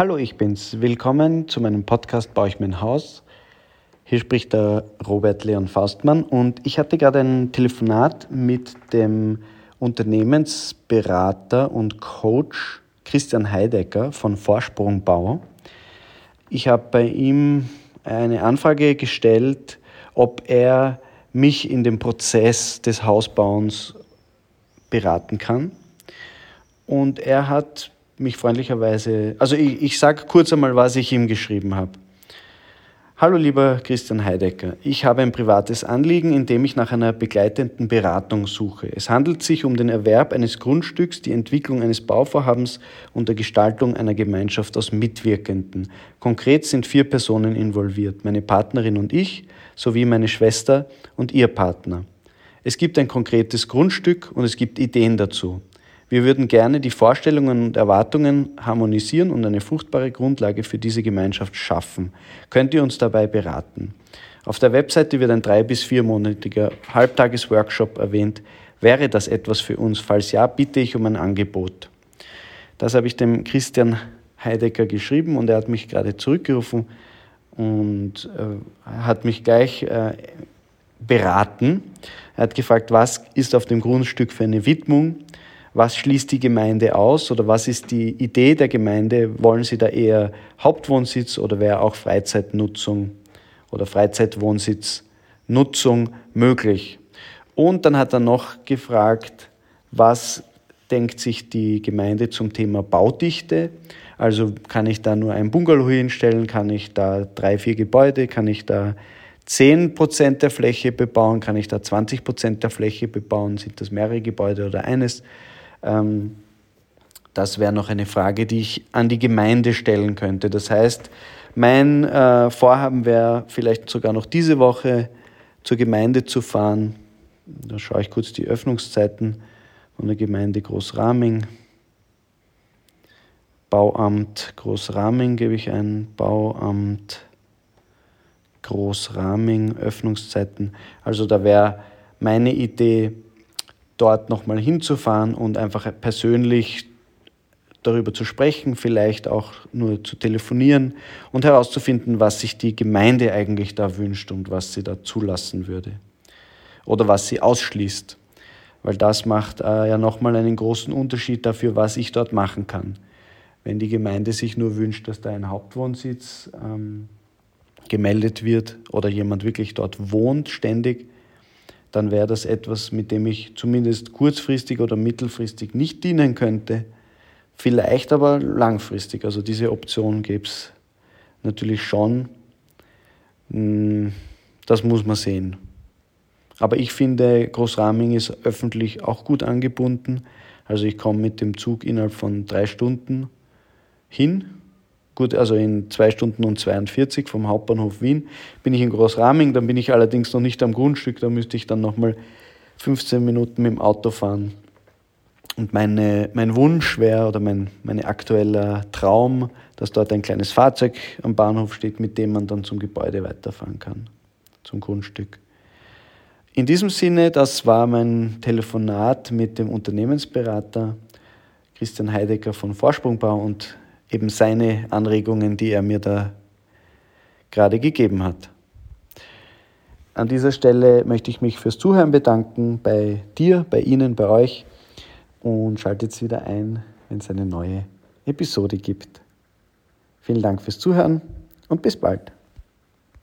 Hallo, ich bin's. Willkommen zu meinem Podcast Baue ich mein Haus. Hier spricht der Robert Leon Faustmann und ich hatte gerade ein Telefonat mit dem Unternehmensberater und Coach Christian Heidecker von Vorsprungbau. Ich habe bei ihm eine Anfrage gestellt, ob er mich in dem Prozess des Hausbauens beraten kann. Und er hat mich freundlicherweise, also ich, ich sage kurz einmal, was ich ihm geschrieben habe. Hallo lieber Christian Heidecker, ich habe ein privates Anliegen, in dem ich nach einer begleitenden Beratung suche. Es handelt sich um den Erwerb eines Grundstücks, die Entwicklung eines Bauvorhabens und der Gestaltung einer Gemeinschaft aus Mitwirkenden. Konkret sind vier Personen involviert, meine Partnerin und ich, sowie meine Schwester und ihr Partner. Es gibt ein konkretes Grundstück und es gibt Ideen dazu. Wir würden gerne die Vorstellungen und Erwartungen harmonisieren und eine fruchtbare Grundlage für diese Gemeinschaft schaffen. Könnt ihr uns dabei beraten? Auf der Webseite wird ein drei- bis viermonatiger Halbtagesworkshop erwähnt. Wäre das etwas für uns? Falls ja, bitte ich um ein Angebot. Das habe ich dem Christian Heidecker geschrieben und er hat mich gerade zurückgerufen und äh, hat mich gleich äh, beraten. Er hat gefragt, was ist auf dem Grundstück für eine Widmung? Was schließt die Gemeinde aus oder was ist die Idee der Gemeinde? Wollen Sie da eher Hauptwohnsitz oder wäre auch Freizeitnutzung oder Freizeitwohnsitznutzung möglich? Und dann hat er noch gefragt, was denkt sich die Gemeinde zum Thema Baudichte? Also kann ich da nur ein Bungalow hinstellen? Kann ich da drei, vier Gebäude? Kann ich da 10 Prozent der Fläche bebauen? Kann ich da 20 Prozent der Fläche bebauen? Sind das mehrere Gebäude oder eines? Ähm, das wäre noch eine Frage, die ich an die Gemeinde stellen könnte. Das heißt, mein äh, Vorhaben wäre vielleicht sogar noch diese Woche zur Gemeinde zu fahren. Da schaue ich kurz die Öffnungszeiten von der Gemeinde Großraming. Bauamt Großraming gebe ich ein. Bauamt Großraming, Öffnungszeiten. Also da wäre meine Idee, dort nochmal hinzufahren und einfach persönlich darüber zu sprechen, vielleicht auch nur zu telefonieren und herauszufinden, was sich die Gemeinde eigentlich da wünscht und was sie da zulassen würde oder was sie ausschließt. Weil das macht äh, ja nochmal einen großen Unterschied dafür, was ich dort machen kann. Wenn die Gemeinde sich nur wünscht, dass da ein Hauptwohnsitz ähm, gemeldet wird oder jemand wirklich dort wohnt ständig, dann wäre das etwas, mit dem ich zumindest kurzfristig oder mittelfristig nicht dienen könnte. Vielleicht aber langfristig. Also diese Option gäbe es natürlich schon. Hm, das muss man sehen. Aber ich finde, Großraming ist öffentlich auch gut angebunden. Also ich komme mit dem Zug innerhalb von drei Stunden hin Gut, also in zwei Stunden und 42 vom Hauptbahnhof Wien bin ich in Großraming, dann bin ich allerdings noch nicht am Grundstück, da müsste ich dann nochmal 15 Minuten mit dem Auto fahren. Und meine, mein Wunsch wäre oder mein meine aktueller Traum, dass dort ein kleines Fahrzeug am Bahnhof steht, mit dem man dann zum Gebäude weiterfahren kann, zum Grundstück. In diesem Sinne, das war mein Telefonat mit dem Unternehmensberater Christian Heidecker von Vorsprungbau und eben seine Anregungen, die er mir da gerade gegeben hat. An dieser Stelle möchte ich mich fürs Zuhören bedanken bei dir, bei Ihnen, bei euch und schaltet wieder ein, wenn es eine neue Episode gibt. Vielen Dank fürs Zuhören und bis bald.